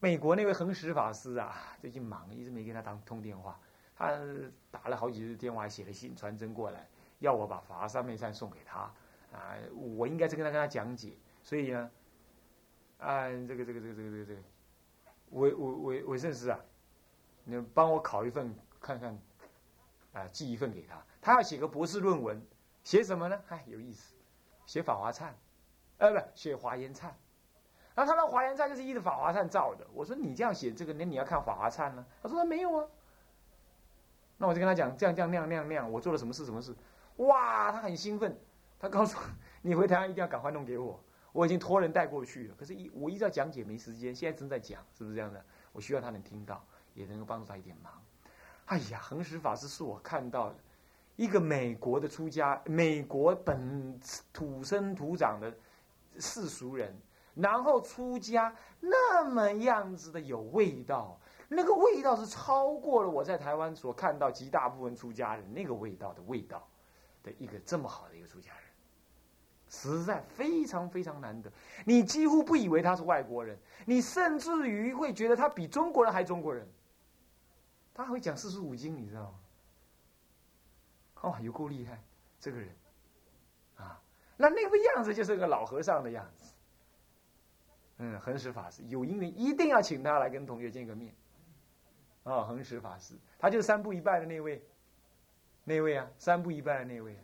美国那位恒石法师啊，最近忙，一直没跟他当通电话。他打了好几次电话，写了信传真过来，要我把法三昧忏送给他。啊，我应该是跟他跟他讲解，所以呢，啊这个这个这个这个这个这个，韦韦韦韦圣师啊，你帮我考一份看看，啊，寄一份给他。他要写个博士论文，写什么呢？嗨，有意思，写法华忏，呃，不，写华严忏。然后他说华严忏就是依着法华忏造的。我说你这样写这个，那你要看法华忏呢？他说他没有啊。那我就跟他讲这样这样那样那样那样，我做了什么事什么事？哇，他很兴奋，他告诉你回台湾一定要赶快弄给我，我已经托人带过去了。可是，一我依照讲解没时间，现在正在讲，是不是这样的？我希望他能听到，也能够帮助他一点忙。哎呀，恒石法师是我看到的一个美国的出家，美国本土生土长的世俗人。然后出家那么样子的有味道，那个味道是超过了我在台湾所看到极大部分出家人那个味道的味道的一个这么好的一个出家人，实在非常非常难得。你几乎不以为他是外国人，你甚至于会觉得他比中国人还中国人。他会讲四书五经，你知道吗？哦，有够厉害，这个人啊，那那个样子就是个老和尚的样子。嗯，恒石法师有因缘一定要请他来跟同学见个面。啊，恒石法师，他就是三步一拜的那位，那位啊，三步一拜的那位。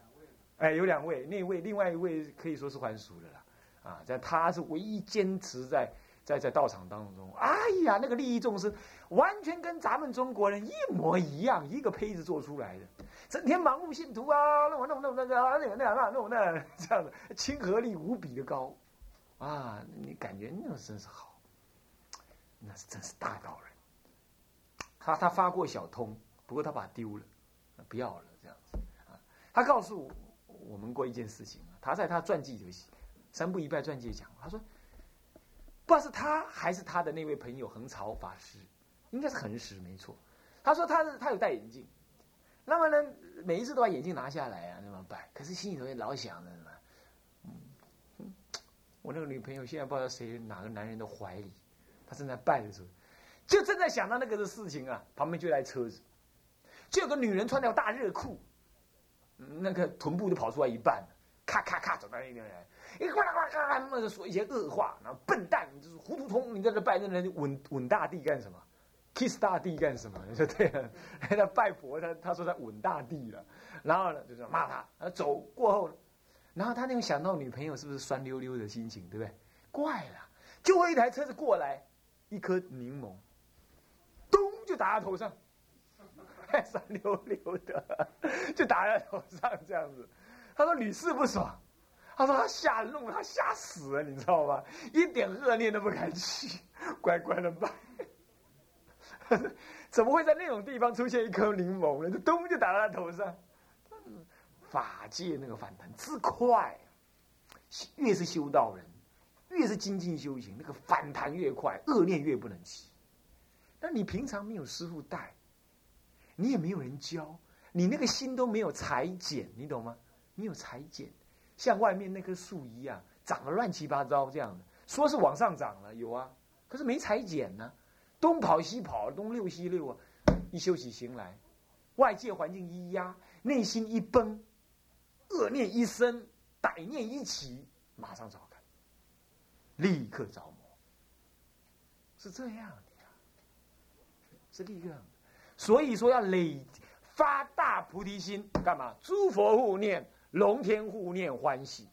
哎，有两位，那位另外一位可以说是还俗的啦。啊，在他是唯一坚持在在在道场当中。哎呀，那个利益众生，完全跟咱们中国人一模一样，一个胚子做出来的，整天盲目信徒啊，那我那我那我那个那个那那那我那这样的亲和力无比的高。啊，你感觉那真是好，那是真是大道人。他他发过小通，不过他把丢了，不要了这样子啊。他告诉我们过一件事情，他在他传记里《三部一拜》传记讲，他说，不知道是他还是他的那位朋友横朝法师，应该是恒石没错。他说他是他有戴眼镜，那么呢，每一次都把眼镜拿下来啊，那么拜，可是心里头也老想着。我那个女朋友现在不知道谁哪个男人的怀里，她正在拜的时候，就正在想到那个的事情啊。旁边就来车子，就有个女人穿条大热裤，那个臀部都跑出来一半，咔咔咔走到那边来，一呱啦呱啦呱啦，那个说一些恶话，然后笨蛋，你就是糊涂通，你在这拜那人吻吻大地干什么？kiss 大地干什么？你说对了，他拜佛，他他说他吻大地了，然后呢就是骂他，走过后。然后他那种想到女朋友是不是酸溜溜的心情，对不对？怪了，就会一台车子过来，一颗柠檬，咚就打他头上，酸溜溜的，就打在头上这样子。他说屡试不爽，他说他吓弄他吓死了，你知道吗？一点恶念都不敢起，乖乖的拜。怎么会在那种地方出现一颗柠檬呢？咚就打到他头上。法界那个反弹之快，越是修道人，越是精进修行，那个反弹越快，恶念越不能起。那你平常没有师傅带，你也没有人教，你那个心都没有裁剪，你懂吗？你有裁剪，像外面那棵树一样，长得乱七八糟这样的，说是往上涨了，有啊，可是没裁剪呢，东跑西跑，东溜西溜啊，一修起行来，外界环境一压，内心一崩。恶念一生，歹念一起，马上召开，立刻着魔，是这样的呀，是立刻。所以说要累发大菩提心，干嘛？诸佛护念，龙天护念，欢喜，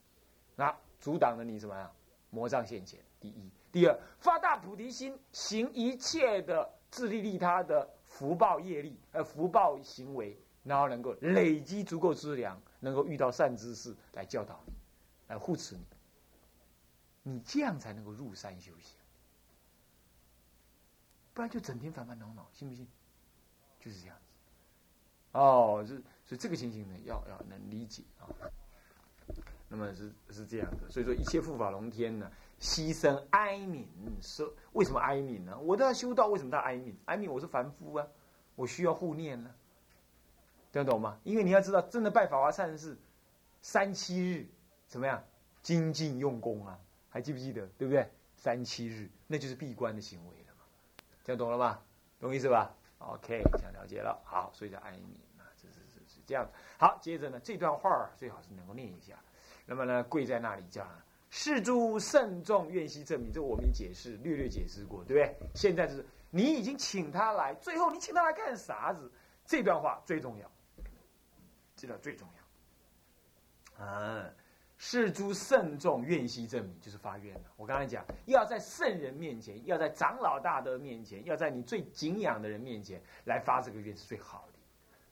那阻挡了你什么呀？魔障现前。第一，第二，发大菩提心，行一切的自利利他的福报业力，呃，福报行为。然后能够累积足够资粮，能够遇到善知识来教导你，来护持你，你这样才能够入山修行，不然就整天烦烦恼恼，信不信？就是这样子。哦，是所以这个情形呢，要要能理解啊。那么是是这样的，所以说一切护法龙天呢，牺牲哀悯，说为什么哀悯呢？我都要修道，为什么他哀悯？哀悯我是凡夫啊，我需要护念呢。听得懂吗？因为你要知道，真的拜法华忏是三七日，怎么样？精进用功啊，还记不记得？对不对？三七日，那就是闭关的行为了嘛。这样懂了吗？懂意思吧？OK，想了解了。好，所以叫爱你啊，这是是是这样。好，接着呢，这段话最好是能够念一下。那么呢，跪在那里叫世诸慎重，愿悉证明。这我们解释略略解释过，对不对？现在就是你已经请他来，最后你请他来干啥子？这段话最重要，这个最重要。啊，世诸慎重，愿悉证明，就是发愿了。我刚才讲，要在圣人面前，要在长老大德面前，要在你最敬仰的人面前来发这个愿是最好的，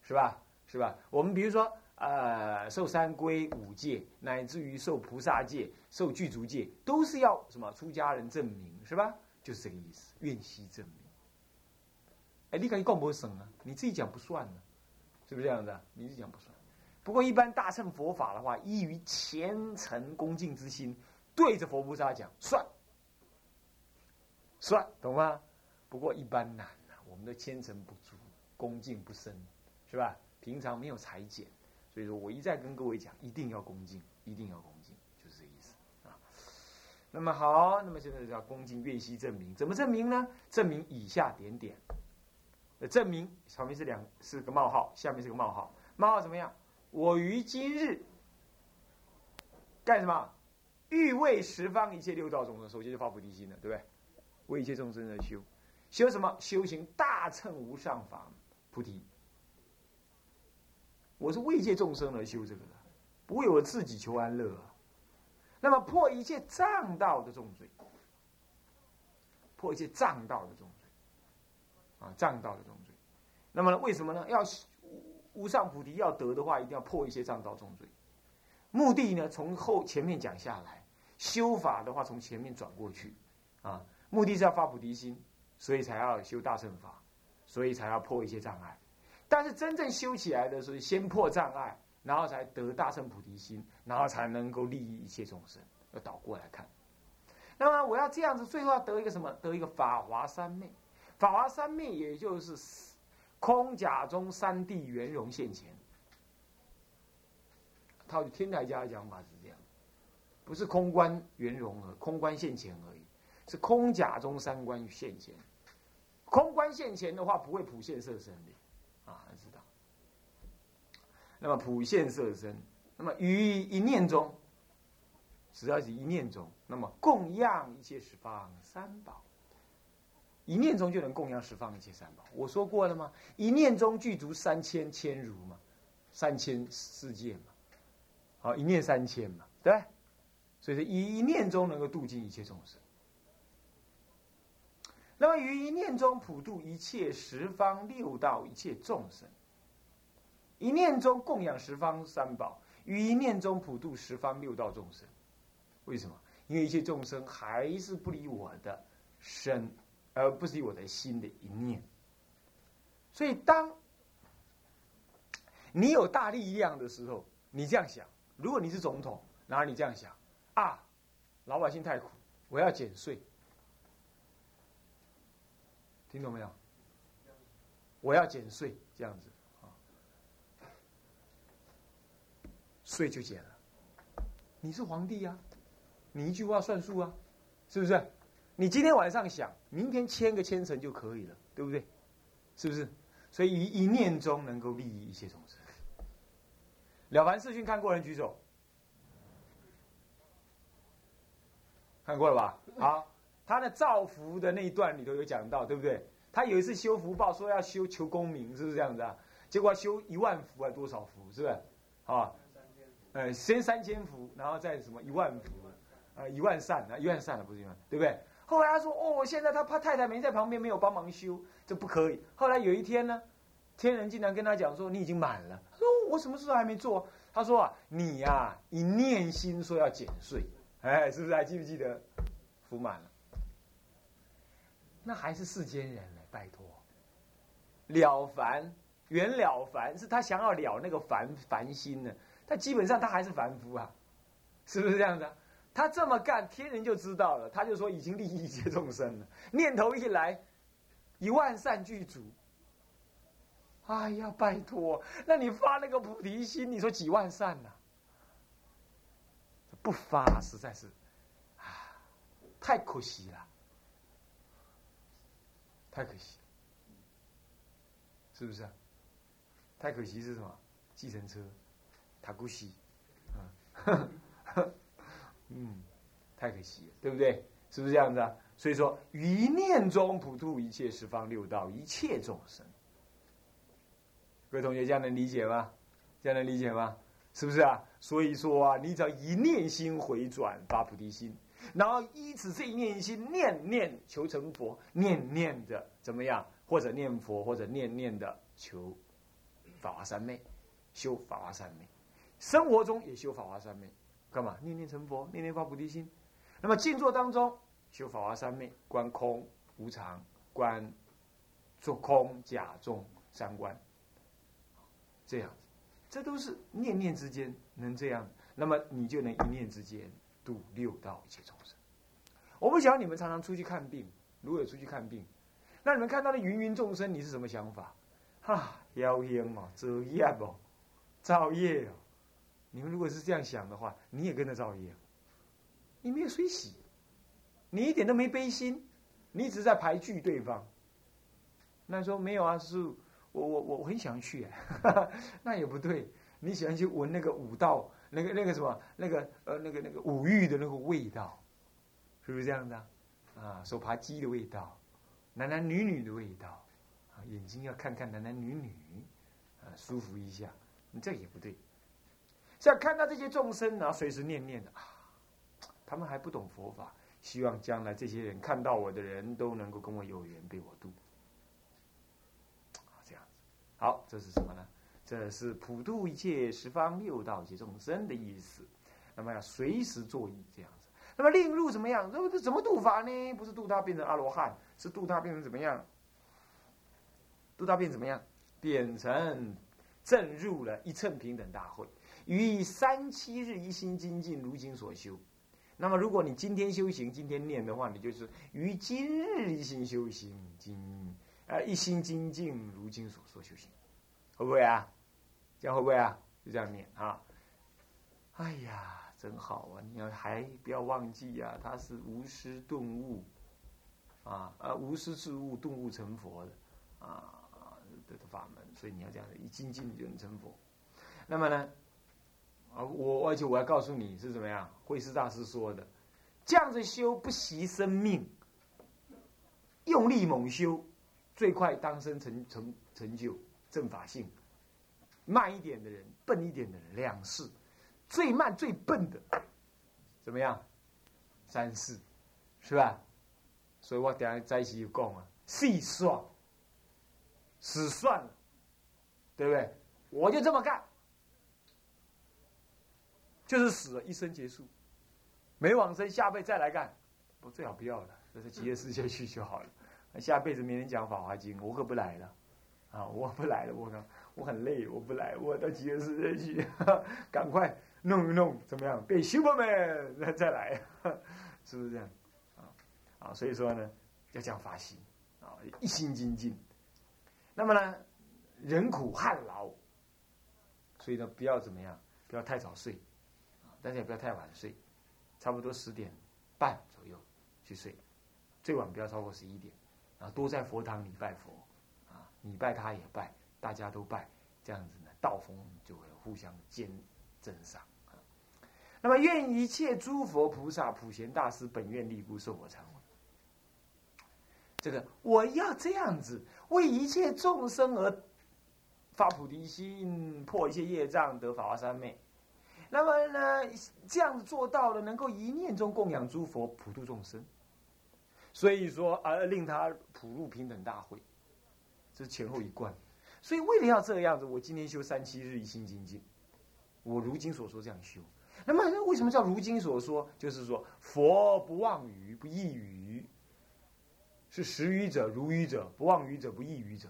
是吧？是吧？我们比如说。呃，受三规五戒，乃至于受菩萨戒、受具足戒，都是要什么出家人证明，是吧？就是这个意思，愿悉证明。哎，你敢讲不省啊？你自己讲不算呢，是不是这样子？你自己讲不算。不过一般大乘佛法的话，依于虔诚恭敬之心，对着佛菩萨讲算，算，懂吗？不过一般难啊，我们的虔诚不足，恭敬不深，是吧？平常没有裁剪。所以说我一再跟各位讲，一定要恭敬，一定要恭敬，就是这个意思啊。那么好，那么现在叫恭敬愿息证明，怎么证明呢？证明以下点点。证明上面是两是个冒号，下面是个冒号。冒号怎么样？我于今日干什么？欲为十方一切六道众生，首先就发菩提心了，对不对？为一切众生而修，修什么？修行大乘无上法菩提。我是为一切众生而修这个的，不为我自己求安乐啊。那么破一切障道的重罪，破一切障道的重罪，啊，障道的重罪。那么为什么呢？要无上菩提要得的话，一定要破一些障道重罪。目的呢，从后前面讲下来，修法的话从前面转过去，啊，目的是要发菩提心，所以才要修大乘法，所以才要破一些障碍。但是真正修起来的时候，先破障碍，然后才得大乘菩提心，然后才能够利益一切众生。要倒过来看，那么我要这样子，最后要得一个什么？得一个法华三昧。法华三昧也就是空假中三谛圆融现前。套天台家的讲法是这样，不是空观圆融和空观现前而已，是空假中三观现前。空观现前的话，不会普现色身的。啊，知道。那么普现色身，那么于一念中，只要是一念中，那么供养一切十方三宝，一念中就能供养十方一切三宝。我说过了吗？一念中具足三千千如嘛，三千世界嘛，好，一念三千嘛，对所以说一一念中能够度尽一切众生。那么于一念中普度一切十方六道一切众生，一念中供养十方三宝，于一念中普度十方六道众生。为什么？因为一切众生还是不离我的身，而不是我的心的一念。所以，当你有大力量的时候，你这样想：如果你是总统，然后你这样想啊，老百姓太苦，我要减税。听懂没有？我要减税，这样子啊，税就减了。你是皇帝呀，你一句话算数啊，是不是？你今天晚上想，明天签个签成就可以了，对不对？是不是？所以一一念中能够利益一切众生。了凡四训看过人举手，看过了吧？好。他的造福的那一段里头有讲到，对不对？他有一次修福报，说要修求功名，是不是这样子啊？结果修一万福还多少福，是不是？啊，呃，先三千福，然后再什么一万福，呃，一万善啊，一万善了，不是一万，对不对？后来他说，哦，现在他怕太太没在旁边，没有帮忙修，这不可以。后来有一天呢，天人竟然跟他讲说，你已经满了。他说我什么事都还没做。他说啊，你呀，一念心说要减税，哎，是不是还记不记得？福满了。那还是世间人呢，拜托，了凡原了凡是他想要了那个凡凡心呢，他基本上他还是凡夫啊，是不是这样子？啊他这么干，天人就知道了，他就说已经利益一切众生了。念头一来，一万善具足。哎呀，拜托，那你发那个菩提心，你说几万善呢？不发实在是，啊，太可惜了。太可惜，是不是啊？太可惜是什么？计程车，塔古西，嗯，嗯，太可惜了，对不对？是不是这样子啊？所以说，于念中普度一切十方六道一切众生。各位同学，这样能理解吗？这样能理解吗？是不是啊？所以说啊，你只要一念心回转发菩提心，然后依此这一念心念念求成佛，念念的怎么样？或者念佛，或者念念的求法华三昧，修法华三昧，生活中也修法华三昧，干嘛？念念成佛，念念发菩提心。那么静坐当中修法华三昧，观空无常，观做空假中三观，这样子。这都是念念之间能这样，那么你就能一念之间度六道一切众生。我不晓得你们常常出去看病，如果有出去看病，那你们看到的芸芸众生，你是什么想法？哈，妖烟哦，作业哦，造业哦。你们如果是这样想的话，你也跟着造业。你没有水洗，你一点都没悲心，你只是在排拒对方。那说没有啊，是。我我我很想去，那也不对。你喜欢去闻那个五道，那个那个什么，那个呃那个那个五欲的那个味道，是不是这样的？啊，手扒鸡的味道，男男女女的味道，啊，眼睛要看看男男女女，啊，舒服一下。你这也不对。像看到这些众生然后随时念念的啊，他们还不懂佛法，希望将来这些人看到我的人都能够跟我有缘，被我度。好，这是什么呢？这是普度一切十方六道及众生的意思。那么要随时作意这样子。那么令入怎么样？那么这怎么度法呢？不是度他变成阿罗汉，是度他变成怎么样？度他变怎么样？变成正入了一乘平等大会，于三七日一心精进，如今所修。那么如果你今天修行，今天念的话，你就是于今日一心修行，今。啊，一心精进，如今所说修行，会不会啊？这样会不会啊？就这样念啊！哎呀，真好啊！你要还不要忘记呀？他是无师顿悟，啊啊，无师自悟，顿悟成佛的啊的法门，所以你要这样子，一精进就能成佛。那么呢，啊，我而且我要告诉你是怎么样？慧师大师说的，这样子修不惜生命，用力猛修。最快当生成成成就正法性，慢一点的人，笨一点的人，两世，最慢最笨的，怎么样？三世，是吧？所以我等下在一起就讲啊，细算，死算了，对不对？我就这么干，就是死了，一生结束，没往生，下辈再来干，不最好不要了，这是极乐世界去就好了。下辈子没人讲《法华经》，我可不来了，啊，我不来了，我我很累，我不来，我到极乐世界去，赶快弄一弄，怎么样？变 Superman 再再来，是不是这样？啊啊，所以说呢，要讲法心，啊，一心精进。那么呢，人苦汗劳，所以呢，不要怎么样，不要太早睡，但是也不要太晚睡，差不多十点半左右去睡，最晚不要超过十一点。啊，多在佛堂里拜佛，啊，你拜他也拜，大家都拜，这样子呢，道风就会互相兼增上啊。那么，愿一切诸佛菩萨、普贤大师本愿力故受我忏悔。这个我要这样子为一切众生而发菩提心，破一切业障，得法华三昧。那么呢，这样子做到了，能够一念中供养诸佛，普度众生。所以说，而令他普入平等大会，这是前后一贯。所以为了要这个样子，我今天修三七日一心精进，我如今所说这样修。那么为什么叫如今所说？就是说佛不妄语，不异语，是实语者、如语者、不妄语者、不异语者。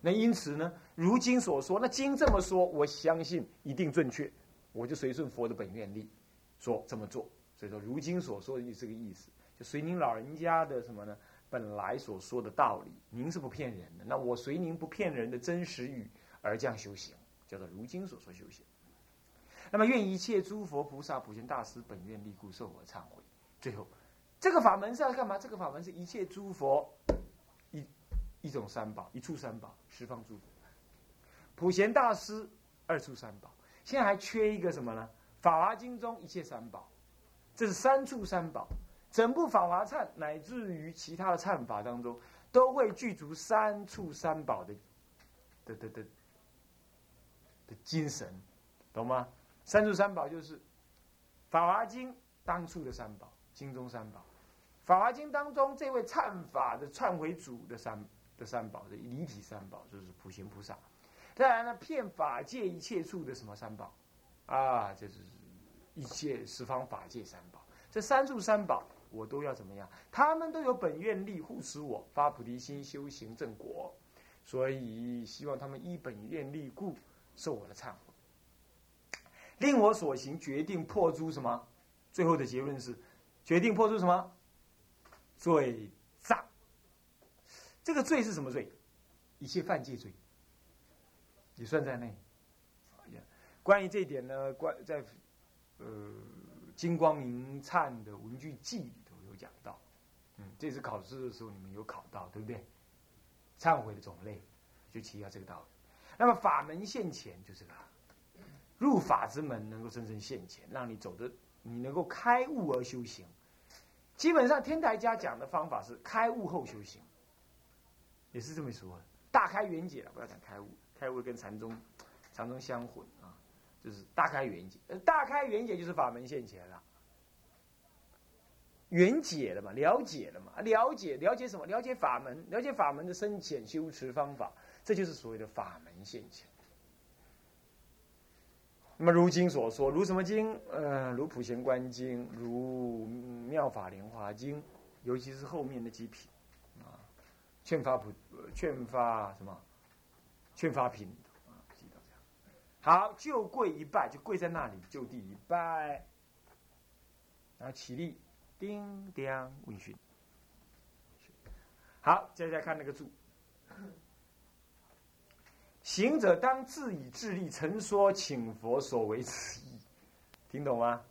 那因此呢，如今所说，那经这么说，我相信一定正确，我就随顺佛的本愿力，说这么做。所以说，如今所说的就是这个意思。就随您老人家的什么呢？本来所说的道理，您是不骗人的。那我随您不骗人的真实语而这样修行，叫做如今所说修行。那么愿一切诸佛菩萨、普贤大师本愿力故受我忏悔。最后，这个法门是要干嘛？这个法门是一切诸佛一一种三宝，一处三宝，十方诸佛。普贤大师二处三宝，现在还缺一个什么呢？法华经中一切三宝，这是三处三宝。整部法华忏乃至于其他的忏法当中，都会具足三处三宝的的的的的精神，懂吗？三处三宝就是法华经当处的三宝，经中三宝。法华经当中这位忏法的忏悔主的三的三宝的离体三宝，就是普贤菩萨。再来呢，骗法界一切处的什么三宝？啊，就是一切十方法界三宝。这三处三宝，我都要怎么样？他们都有本愿力护持我发菩提心修行正果，所以希望他们依本愿力故受我的忏悔，令我所行决定破诸什么？最后的结论是决定破诸什么？罪障。这个罪是什么罪？一切犯戒罪。也算在内。关于这一点呢，关在呃《金光明忏》的文具记里头有讲到。嗯，这次考试的时候你们有考到，对不对？忏悔的种类就提到这个道理。那么法门现前就这个，入法之门能够真正现前，让你走的你能够开悟而修行。基本上天台家讲的方法是开悟后修行，也是这么说的。大开圆解了，不要讲开悟。开悟跟禅宗，禅宗相混啊，就是大开圆解。大开圆解就是法门现前了，圆解了嘛，了解了嘛，了解了解什么？了解法门，了解法门的深浅修持方法，这就是所谓的法门现前。那么如今所说，如什么经？呃，如普贤观经，如妙法莲华经，尤其是后面的几品啊，劝发普，劝发什么？劝发品啊，记到这样。好，就跪一拜，就跪在那里，就地一拜，然后起立，叮叮问讯。好，接下来看那个注。行者当自以智力陈说，请佛所为此意，听懂吗？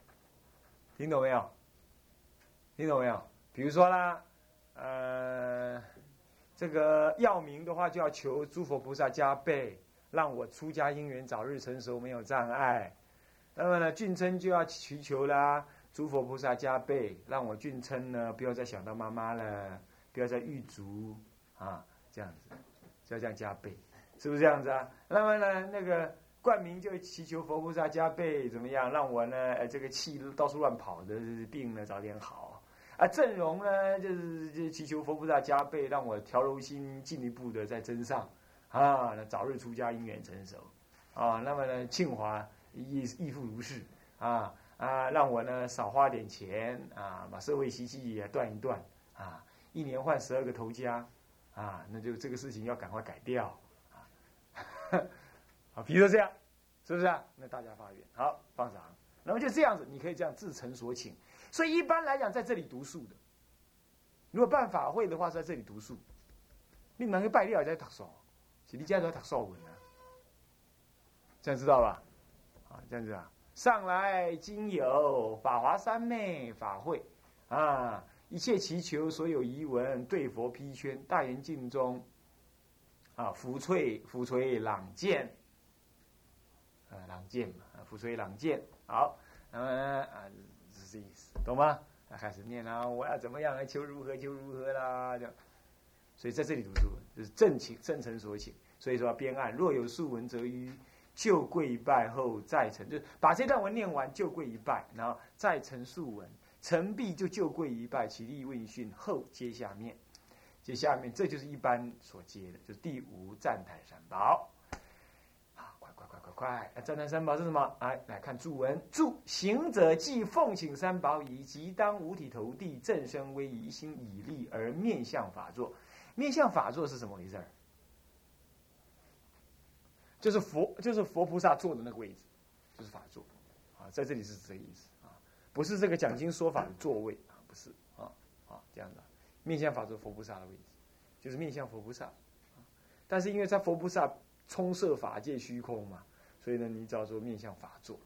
听懂没有？听懂没有？比如说啦，呃。这个要名的话，就要求诸佛菩萨加倍，让我出家因缘早日成熟，没有障碍。那么呢，俊称就要祈求啦，诸佛菩萨加倍，让我俊称呢不要再想到妈妈了，不要再遇足啊，这样子，就要这样加倍，是不是这样子啊？那么呢，那个冠名就祈求佛菩萨加倍，怎么样，让我呢，这个气到处乱跑的病呢早点好。啊，阵容呢，就是就祈求佛菩萨加倍，让我调柔心进一步的在增上，啊，那早日出家因缘成熟，啊，那么呢，庆华亦亦复如是，啊啊，让我呢少花点钱，啊，把社会习气也断一断，啊，一年换十二个头家，啊，那就这个事情要赶快改掉，啊，啊，比如说这样，是不是啊？那大家发愿，好放掌，那么就这样子，你可以这样自诚所请。所以一般来讲，在这里读书的，如果办法会的话，在这里读书。你能够拜料在读书，是你家都在读书文啊，这样知道吧？啊，这样子啊，上来今有法华三昧法会啊，一切祈求所有遗文对佛披宣，大圆镜中啊，拂翠拂垂朗见啊，朗见嘛，啊，福垂朗见，好，那么啊。这意思，懂吗？开始念啊，我要怎么样来求如何求如何啦？这样，所以在这里读书就是正请正诚所请。所以说编案若有素文，则于就跪拜后再成，就是把这段文念完就跪一拜，然后再成素文，成毕就就跪一拜，起立问讯后接下面，接下面这就是一般所接的，就是第五赞叹三宝。快！赞叹三宝是什么？来来看注文。注行者既奉请三宝以即当五体投地，正身威仪，心以立而面向法座。面向法座是什么回事儿？就是佛，就是佛菩萨坐的那个位置，就是法座。啊，在这里是这个意思啊，不是这个讲经说法的座位啊，不是啊啊这样的。面向法座，佛菩萨的位置，就是面向佛菩萨。但是因为在佛菩萨充塞法界虚空嘛。所以呢，你叫做面向法座，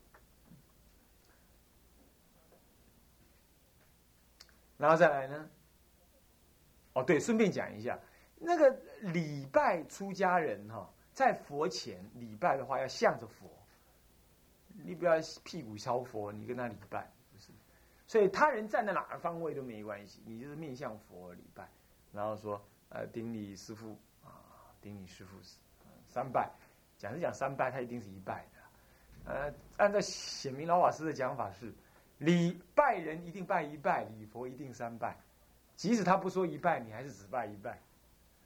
然后再来呢？哦，对，顺便讲一下，那个礼拜出家人哈，在佛前礼拜的话要向着佛，你不要屁股朝佛，你跟他礼拜不是。所以他人站在哪个方位都没关系，你就是面向佛礼拜，然后说呃顶礼师父啊，顶礼师父三拜，讲是讲三拜，他一定是一拜的。呃，按照显明老法师的讲法是，礼拜人一定拜一拜，礼佛一定三拜，即使他不说一拜，你还是只拜一拜。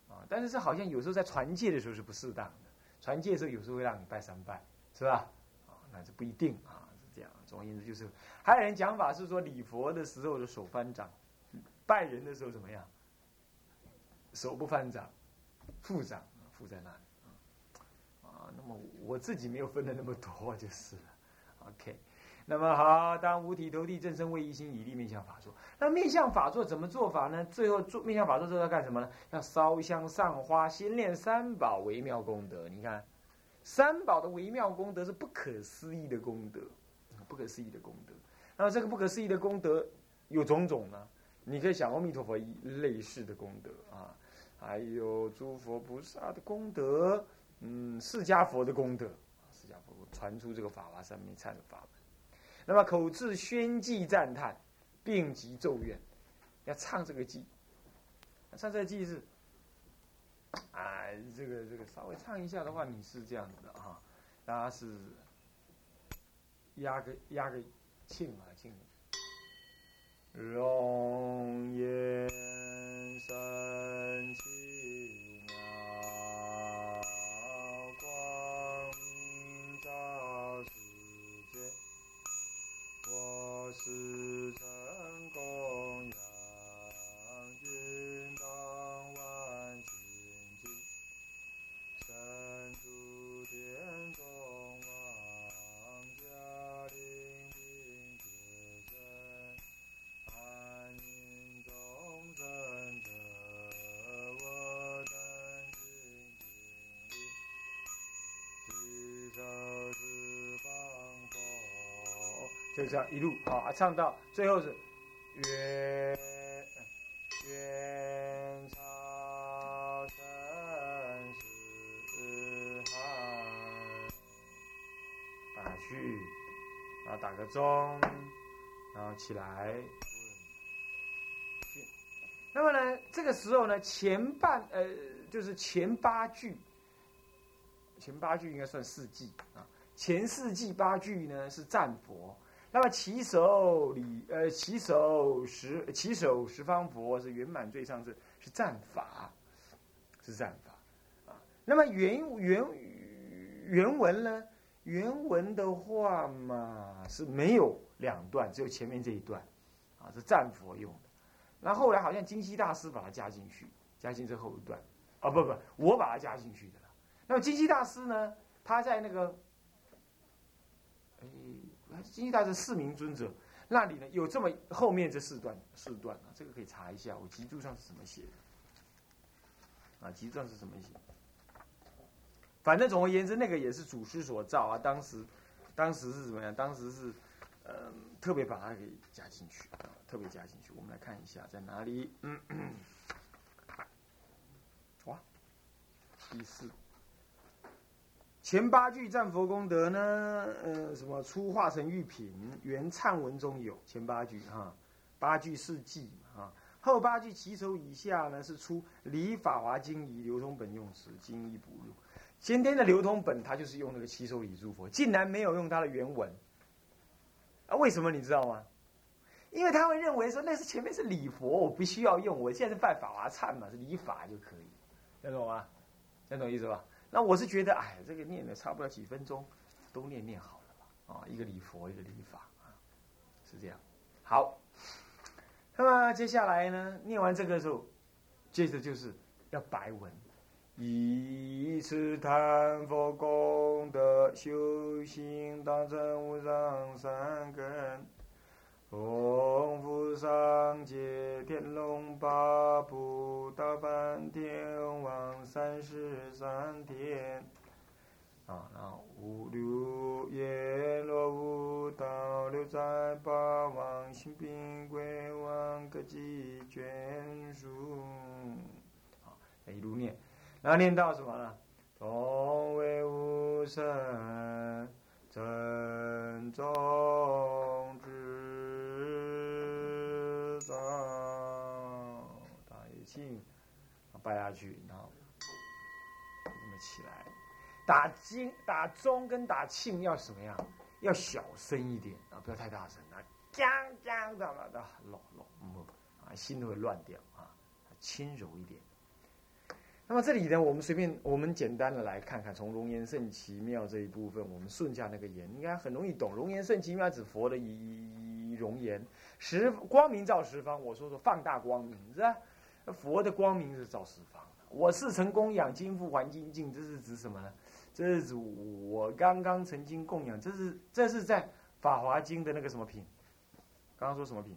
啊，但是这好像有时候在传戒的时候是不适当的，传戒的时候有时候会让你拜三拜，是吧？啊，那是不一定啊，是这样。总而言之就是，还有人讲法是说礼佛的时候的手翻掌，拜人的时候怎么样？手不翻掌，负掌，负在那里。我自己没有分的那么多就是了。OK。那么好，当五体投地，正身为一心，以立面向法座。那面向法座怎么做法呢？最后做面向法座之后要干什么呢？要烧香上花，先念三宝微妙功德。你看，三宝的微妙功德是不可思议的功德，不可思议的功德。那么这个不可思议的功德有种种呢？你可以想阿弥陀佛类似的功德啊，还有诸佛菩萨的功德，嗯，释迦佛的功德，释迦佛传出这个法华三昧忏的法门。那么口字宣记赞叹，并及咒怨，要唱这个记，唱这个记是，啊，这个这个稍微唱一下的话，你是这样子的哈，大家是压个压个庆啊庆，龙颜三气。就这样一路啊，唱到最后是愿愿超生死海，打去，然后打个钟，然后起来。那么呢，这个时候呢，前半呃，就是前八句，前八句应该算四季啊，前四季八句呢是赞佛。那么起手礼呃起手十起手十方佛是圆满最上是是战法，是战法啊。那么原原原文呢？原文的话嘛是没有两段，只有前面这一段啊是战佛用的。那后来好像金溪大师把它加进去，加进这后一段啊不不，我把它加进去的了。那么金溪大师呢，他在那个。金鸡大是四名尊者，那里呢有这么后面这四段四段啊，这个可以查一下，我集注上是怎么写的啊？集注上是怎么写？反正总而言之，那个也是祖师所造啊。当时，当时是怎么样？当时是，呃，特别把它给加进去啊，特别加进去。我们来看一下在哪里。嗯，哇，第四。前八句赞佛功德呢？呃，什么初化成玉品，原忏文中有前八句哈，八句是记啊。后八句起手以下呢是出离法华经仪流通本用词经仪补录。先天的流通本，它就是用那个起手礼诸佛，竟然没有用它的原文啊？为什么你知道吗？因为他会认为说那是前面是礼佛，我不需要用，我现在是拜法华忏嘛，是礼法就可以，听懂吗？听懂意思吧？那我是觉得，哎，这个念的差不了几分钟，都念念好了吧？啊，一个礼佛，一个礼法啊，是这样。好，那么接下来呢，念完这个之后，接着就是要白文，以此谈佛功德修行，当真无上三根。功夫上界天龙八部大梵天王三十三天啊，然后五六阎罗五道六灾八王心病鬼王各级眷属啊，一路念，然后念到什么呢？同为无生真宗。之道，大一庆，拜下去，然后那么起来，打金打中跟打庆要什么样？要小声一点啊，不要太大声啊，锵锵的了的，落落嗯啊，心都会乱掉啊，轻柔一点。那么这里呢，我们随便我们简单的来看看，从龙颜圣奇妙这一部分，我们顺下那个言，应该很容易懂。龙颜圣奇妙指佛的以容颜，十光明照十方。我说说放大光明是吧？佛的光明是照十方。我是成供养金复还金净，这是指什么呢？这是指我刚刚曾经供养，这是这是在《法华经》的那个什么品？刚刚说什么品？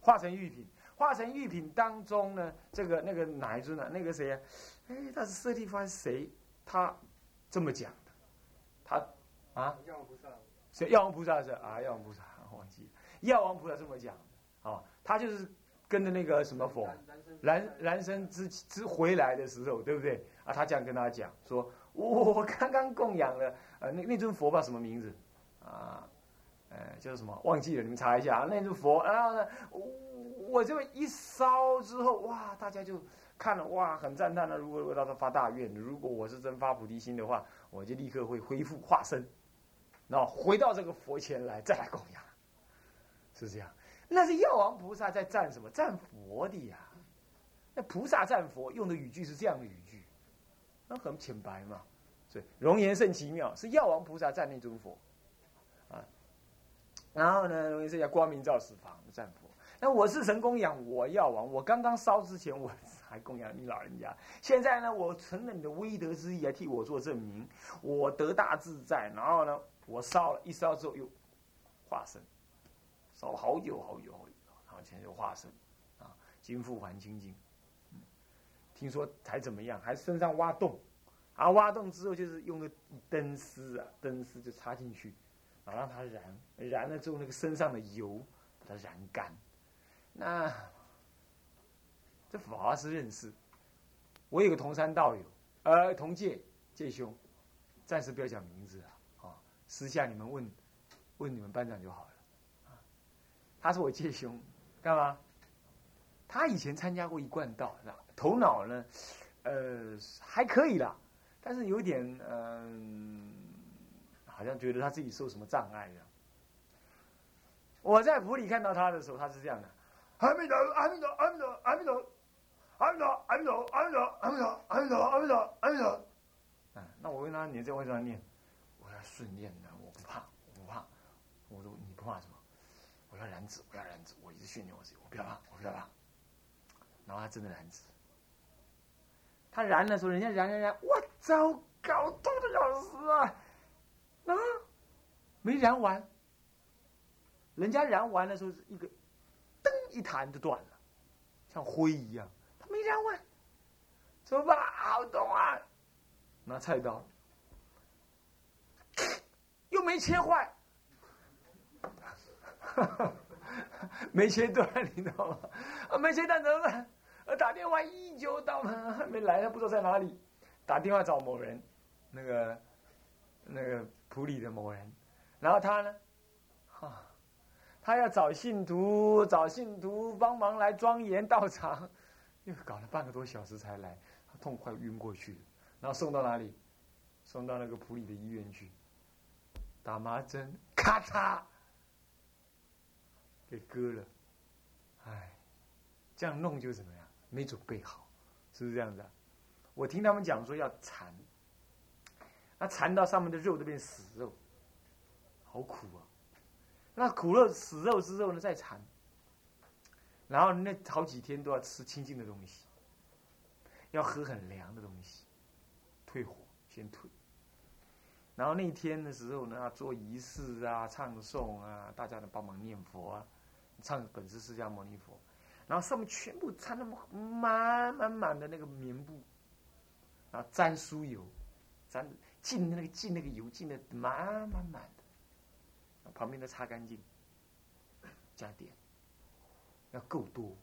化成玉品，化成玉品当中呢，这个那个哪一尊呢？那个谁？哎，他是舍利弗是谁？他这么讲的，他啊？药王菩萨。是药王菩萨是啊？药王菩萨。药王菩萨这么讲的啊？他就是跟着那个什么佛，燃燃生之之回来的时候，对不对？啊，他这样跟他讲说：“我刚刚供养了呃那那尊佛吧，什么名字啊？呃，叫什么？忘记了，你们查一下啊。那尊佛，然后呢，我我这么一烧之后，哇，大家就看了，哇，很赞叹的。如果我到时候发大愿，如果我是真发菩提心的话，我就立刻会恢复化身，然后回到这个佛前来再来供养，是这样。那是药王菩萨在赞什么？赞佛的呀。那菩萨赞佛用的语句是这样的语句。”那很浅白嘛，所以容颜甚奇妙，是药王菩萨赞那尊佛，啊，然后呢，容颜是叫光明照十方赞佛。那我是神供养我药王，我刚刚烧之前我还供养你老人家，现在呢，我承了你的威德之意来替我做证明，我得大自在。然后呢，我烧了一烧之后又化身，烧了好久好久好久，然后现在就化身，啊，金复还清净。听说还怎么样？还身上挖洞，啊，挖洞之后就是用个灯丝啊，灯丝就插进去，然后让它燃，燃了之后那个身上的油把它燃干。那这法华师认识，我有个同山道友，呃，同界界兄，暂时不要讲名字啊，啊，私下你们问问你们班长就好了。啊，他是我介兄，干嘛？他以前参加过一贯道，是吧？头脑呢，呃，还可以啦，但是有点嗯，好像觉得他自己受什么障碍一样。我在府里看到他的时候，他是这样的：阿弥陀，阿弥陀，阿弥陀，阿弥陀，阿弥陀，阿弥陀，阿弥陀，阿弥陀，阿弥陀，阿弥陀，阿弥陀。嗯，那我问他：你在为什么念？我要训练的，我不怕，我不怕。我说你不怕什么？我要燃脂，我要燃脂，我一直训练我自己，我不要怕，我不要怕。然后他真的燃脂。他燃的时候，人家燃燃燃，哇，糟糕，痛的要死啊！啊，没燃完，人家燃完的时候是一个，噔一弹就断了，像灰一样。他没燃完，怎么办？好痛啊！拿菜刀，又没切坏，没切断，你知道吗？没切断怎么办？打电话依旧到，还没来，他不知道在哪里。打电话找某人，那个那个普里的某人，然后他呢，啊，他要找信徒，找信徒帮忙来庄严道场，又搞了半个多小时才来，他痛快晕过去，然后送到哪里？送到那个普里的医院去，打麻针，咔嚓，给割了，哎，这样弄就怎么样？没准备好，是不是这样子？我听他们讲说要缠，那缠到上面的肉都变死肉，好苦啊！那苦肉死肉之肉呢，再缠，然后那好几天都要吃清净的东西，要喝很凉的东西，退火先退。然后那天的时候呢，做仪式啊、唱诵啊，大家都帮忙念佛啊，唱本师释迦牟尼佛。然后上面全部掺那么满满满的那个棉布，然后沾酥油，沾浸那个浸那个油浸的满满满的，旁边都擦干净，加点，要够多。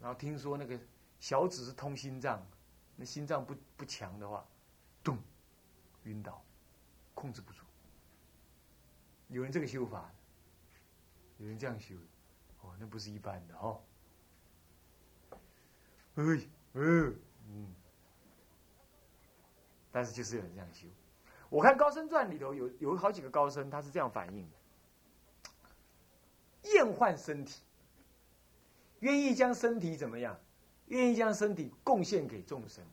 然后听说那个小指是通心脏，那心脏不不强的话，咚，晕倒，控制不住。有人这个修法，有人这样修，哦，那不是一般的哦。哎，嗯，嗯，但是就是有人这样修。我看《高僧传》里头有有好几个高僧，他是这样反应的：厌患身体，愿意将身体怎么样？愿意将身体贡献给众生，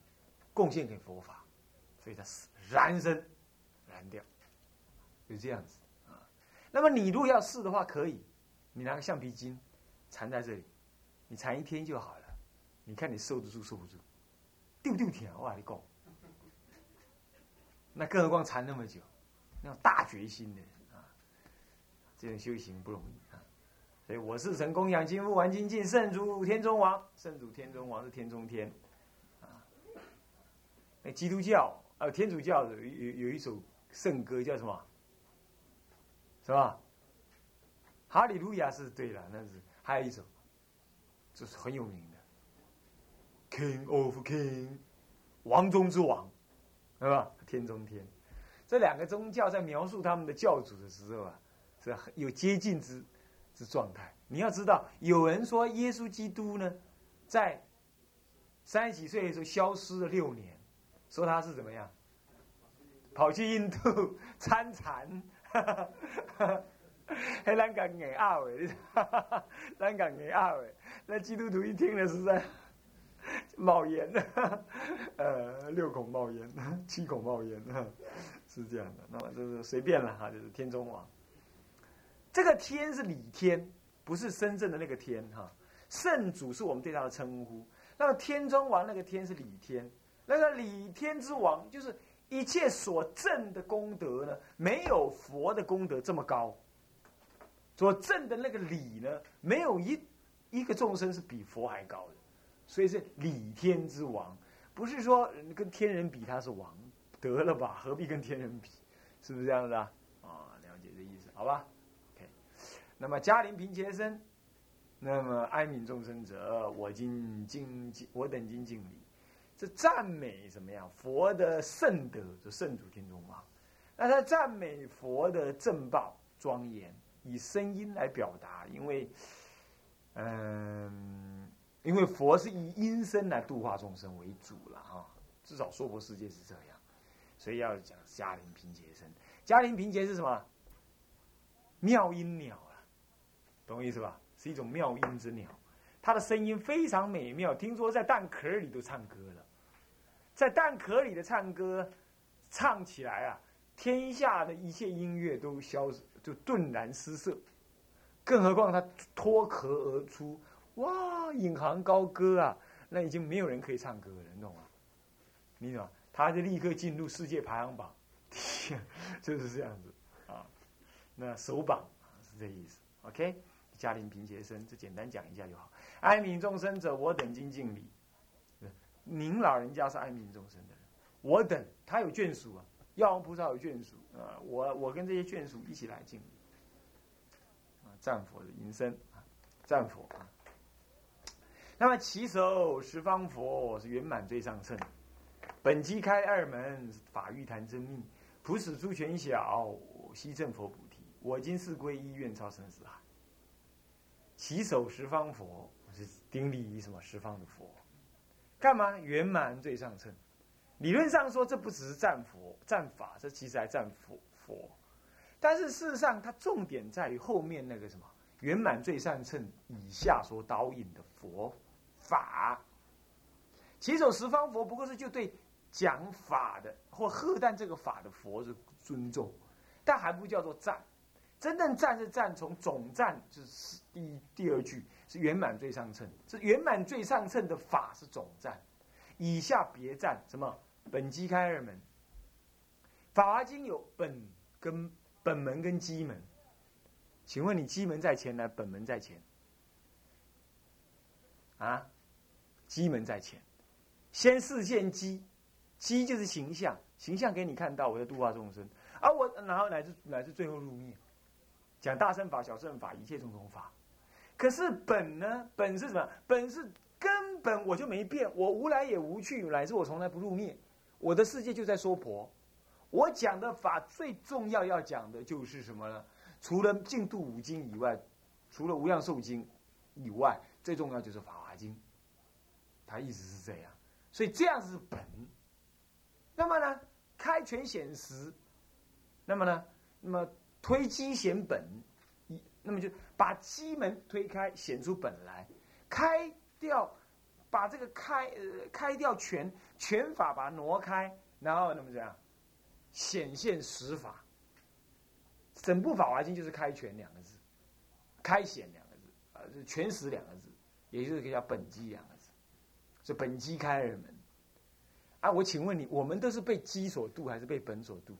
贡献给佛法，所以他死燃身，燃掉，就这样子啊。那么你如果要试的话，可以，你拿个橡皮筋缠在这里，你缠一天就好了。你看你受得住受不住？丢丢天，我跟你讲。那更何况缠那么久，那种大决心的啊，这种修行不容易啊。所以我是成功养金父玩精进圣主天中王，圣主天中王是天中天啊。那基督教啊，天主教有有有一首圣歌叫什么？是吧？哈利路亚是对了，那是还有一首，这是很有名的，King of King，王中之王。是吧？天中天，这两个宗教在描述他们的教主的时候啊，是有接近之之状态。你要知道，有人说耶稣基督呢，在三十几岁的时候消失了六年，说他是怎么样，跑去印度参禅，哈哈哈哈还难讲给二伟，难讲给二伟。那基督徒一听了，实在。冒烟，呃，六孔冒烟，七孔冒烟，是这样的。那么就是随便了哈，就是天中王。这个天是李天，不是深圳的那个天哈。圣主是我们对他的称呼。那么天中王那个天是李天，那个李天之王就是一切所证的功德呢，没有佛的功德这么高。所证的那个理呢，没有一一个众生是比佛还高的。所以是理天之王，不是说跟天人比他是王，得了吧？何必跟天人比？是不是这样子啊？啊，了解这意思，好吧？OK。那么嘉陵平前身，那么哀悯众生者，我今敬敬我等今敬礼。这赞美怎么样？佛的圣德，就圣主天中王。那他赞美佛的正报庄严，以声音来表达，因为，嗯。因为佛是以音声来度化众生为主了哈，至少娑婆世界是这样，所以要讲嘉陵平节声。嘉陵平节是什么？妙音鸟啊，懂我意思吧？是一种妙音之鸟，它的声音非常美妙。听说在蛋壳里都唱歌了，在蛋壳里的唱歌，唱起来啊，天下的一切音乐都消失就顿然失色，更何况他脱壳而出。哇，引吭高歌啊，那已经没有人可以唱歌了，你懂吗？你懂吗？他就立刻进入世界排行榜，天 就是这样子啊。那首榜是这意思。OK，嘉陵平杰生，这简单讲一下就好。哀悯众生者，我等今敬礼。您老人家是哀悯众生的人，我等他有眷属啊，药王菩萨有眷属啊，我我跟这些眷属一起来敬礼啊，赞佛的音声啊，赞佛啊。那么起手十方佛是圆满最上乘，本机开二门法欲谈真密，普使诸权小悉正佛菩提。我今是归依愿超生死海。起手十方佛是顶礼于什么十方的佛？干嘛圆满最上乘？理论上说这不只是赞佛赞法，这其实还赞佛佛。但是事实上，它重点在于后面那个什么圆满最上乘以下所导引的佛。法，起手十方佛不过是就对讲法的或喝淡这个法的佛是尊重，但还不叫做赞。真正赞是赞从总赞就是第一第二句是圆满最上乘，是圆满最上乘的法是总赞，以下别赞什么本机开二门，法华经有本跟本门跟基门，请问你基门在前呢，本门在前？啊？机门在前，先视现机，机就是形象，形象给你看到我在度化众生，而我然后乃至乃至最后入灭，讲大乘法、小乘法、一切种种法。可是本呢？本是什么？本是根本我就没变，我无来也无去，乃至我从来不入灭，我的世界就在说婆。我讲的法最重要要讲的就是什么呢？除了净度五经以外，除了无量寿经以外，最重要就是法华经。他意思是这样，所以这样是本。那么呢，开权显实，那么呢，那么推机显本，一那么就把机门推开，显出本来，开掉，把这个开呃开掉权权法把它挪开，然后那么这样。显现实法，整部《法华经》就是“开权”两个字，“开显”两个字，啊，就是“全实”两个字，也就是可以叫“本机”两个字，是本机开二门。啊，我请问你，我们都是被机所度，还是被本所度？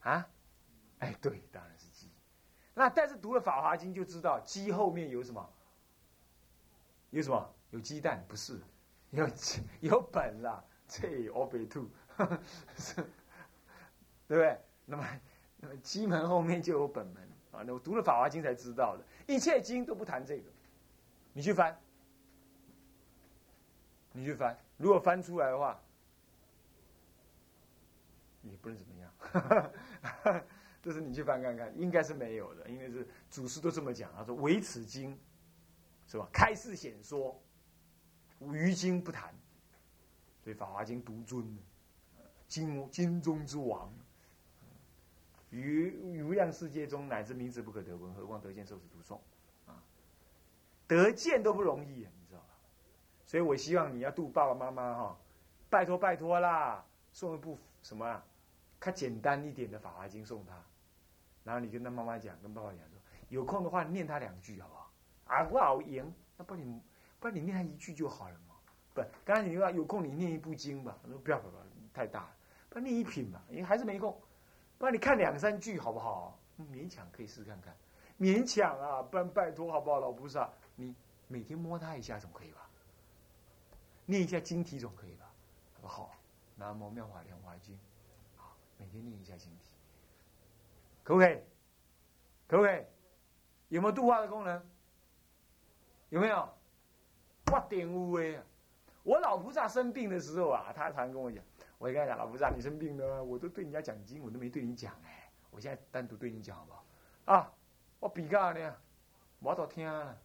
啊？哎，对，当然是机。那但是读了《法华经》就知道，鸡后面有什么？有什么？有鸡蛋？不是，有有本啦，这我被吐，是。对不对？那么，那么机门后面就有本门啊！那我读了《法华经》才知道的，一切经都不谈这个。你去翻，你去翻，如果翻出来的话，也不能怎么样。这是你去翻看看，应该是没有的，因为是祖师都这么讲。他说：“唯此经，是吧？开示显说，于经不谈。”所以《法华经》独尊，经经中之王。于无量世界中，乃至名字不可得闻，何况得见受持读诵，啊，得见都不容易，你知道吧？所以我希望你要度爸爸妈妈哈，拜托拜托啦，送一部什么啊，看简单一点的《法华经》送他，然后你跟他妈妈讲，跟爸爸讲说，有空的话念他两句好不好？啊，我好赢，那不你不然你念他一句就好了嘛？不，刚才你说有空你念一部经吧，我说不要不要，太大了，不然念一品吧，因为还是没空。不然你看两三句好不好？勉强可以试试看看，勉强啊，不然拜托好不好？老菩萨，你每天摸他一下总可以吧？念一下经题总可以吧？他说好，南无妙法莲华经，好，每天念一下经题，可不可以？可不可以？有没有度化的功能？有没有？我点污哎！我老菩萨生病的时候啊，他常跟我讲。我跟他讲，老菩萨，你生病了，我都对人家讲经，我都没对你讲哎。我现在单独对你讲好不好？啊，我比较呢，我都听了，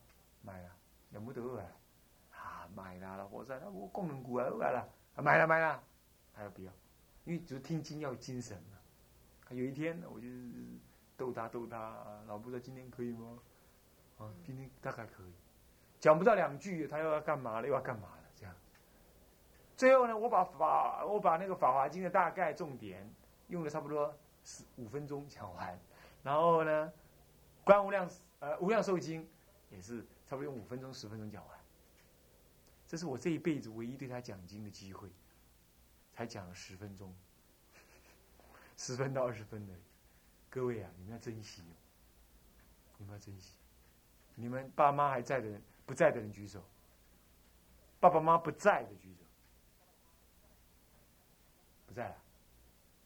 买了，有没得啊？啊，买了，老菩萨，我功能股啊，买了，买了买了，还要不要？因为只是听经要精神嘛。有一天，我就逗他逗他，老菩萨今天可以吗？啊，今天大概可以，讲不到两句，他又要干嘛？了？又要干嘛？了？这样最后呢，我把法我把那个《法华经》的大概重点用了差不多十五分钟讲完，然后呢，《观无量呃无量寿经》也是差不多用五分钟十分钟讲完。这是我这一辈子唯一对他讲经的机会，才讲了十分钟，十分到二十分的。各位啊，你们要珍惜哦，你们要珍惜。你们爸妈还在的人，不在的人举手。爸爸妈妈不在的举手。不在了，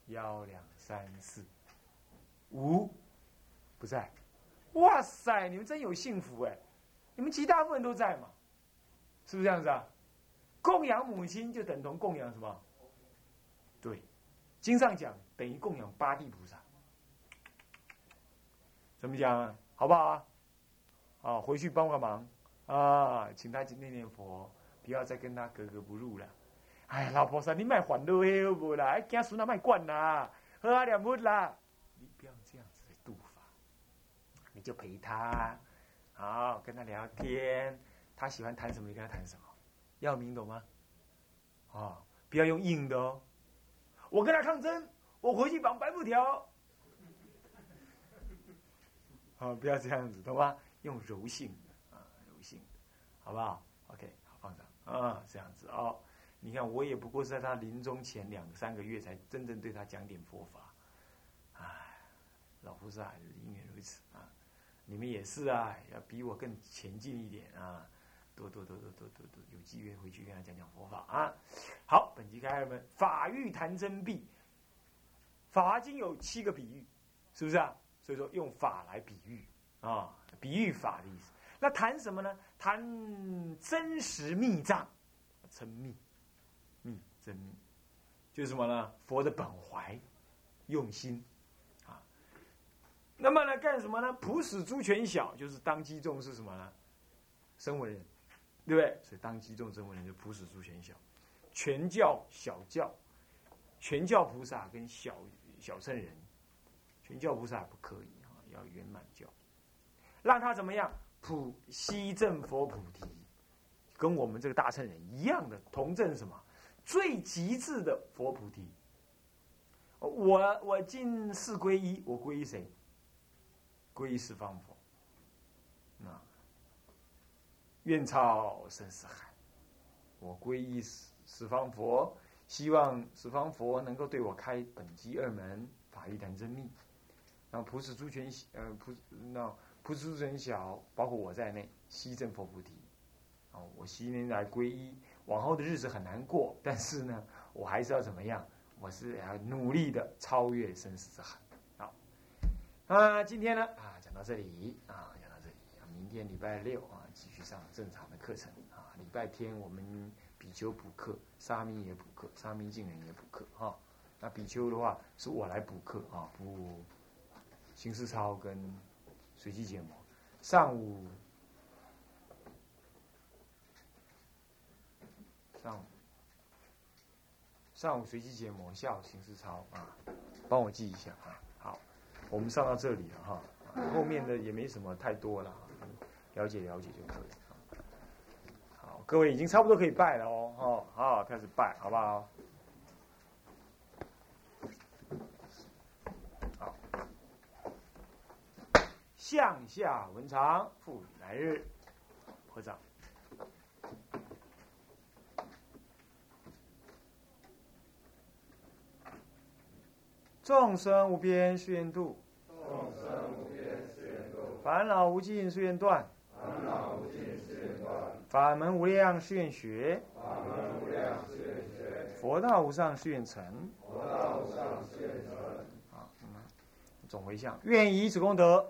幺两三四五不在，哇塞！你们真有幸福哎！你们其他部分都在嘛？是不是这样子啊？供养母亲就等同供养什么？对，经上讲等于供养八地菩萨。怎么讲啊？好不好啊？啊，回去帮个忙啊，请他去念念佛，不要再跟他格格不入了。哎，老婆说你卖烦恼好不啦？哎，家孙啊卖惯啦，喝阿两杯啦。你不要这样子的度法，你就陪他，好跟他聊天。他喜欢谈什么，你跟他谈什么。要明懂吗？啊，不要用硬的哦。我跟他抗争，我回去绑白布条。好，不要这样子，懂吗？用柔性的啊，柔性的，好不好？OK，好放上啊，这样子哦。你看，我也不过是在他临终前两三个月才真正对他讲点佛法，唉，老菩萨因缘如此啊，你们也是啊，要比我更前进一点啊，多多多多多多多，有机缘回去跟他讲讲佛法啊。好，本集开二门，法欲谈真谛，《法经》有七个比喻，是不是啊？所以说用法来比喻啊，比喻法的意思。那谈什么呢？谈真实密藏，称密，密真密，就是什么呢？佛的本怀，用心啊。那么呢，干什么呢？普使诸权小，就是当机众是什么呢？声闻人，对不对？所以当机众声闻人就普使诸权小，全教小教，全教菩萨跟小小圣人，全教菩萨不可以啊，要圆满教，让他怎么样？普西正佛菩提，跟我们这个大乘人一样的同证什么？最极致的佛菩提。我我进四皈依，我皈依谁？皈依十方佛。啊，愿超生死海。我皈依十十方佛，希望十方佛能够对我开本机二门法义坛真密。然后普使诸权呃普那。不知人小，包括我在内，西正佛菩提。哦，我昔年来皈依，往后的日子很难过，但是呢，我还是要怎么样？我是要努力的超越生死之海。好，啊，今天呢，啊，讲到这里，啊，讲到这里，明天礼拜六啊，继续上正常的课程。啊，礼拜天我们比丘补课，沙弥也补课，沙弥净人也补课。哈，那比丘的话是我来补课啊，补行思操跟。随机解模，上午上午上午随机解模，下午形式操啊，帮我记一下啊。好，我们上到这里了哈，后面的也没什么太多了，了解了解就可以。好，各位已经差不多可以拜了哦，哦，好，开始拜，好不好？向下文长，复来日，合掌。众生无边誓愿度，众生无边誓愿度；烦恼无尽誓愿断，烦恼无尽誓愿断；法门无量誓愿学，法门无量誓愿学；佛道无上誓愿成，佛道无上誓愿成。好，总回向，愿以此功德。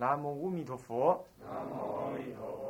南无阿弥陀佛。南无阿弥陀佛。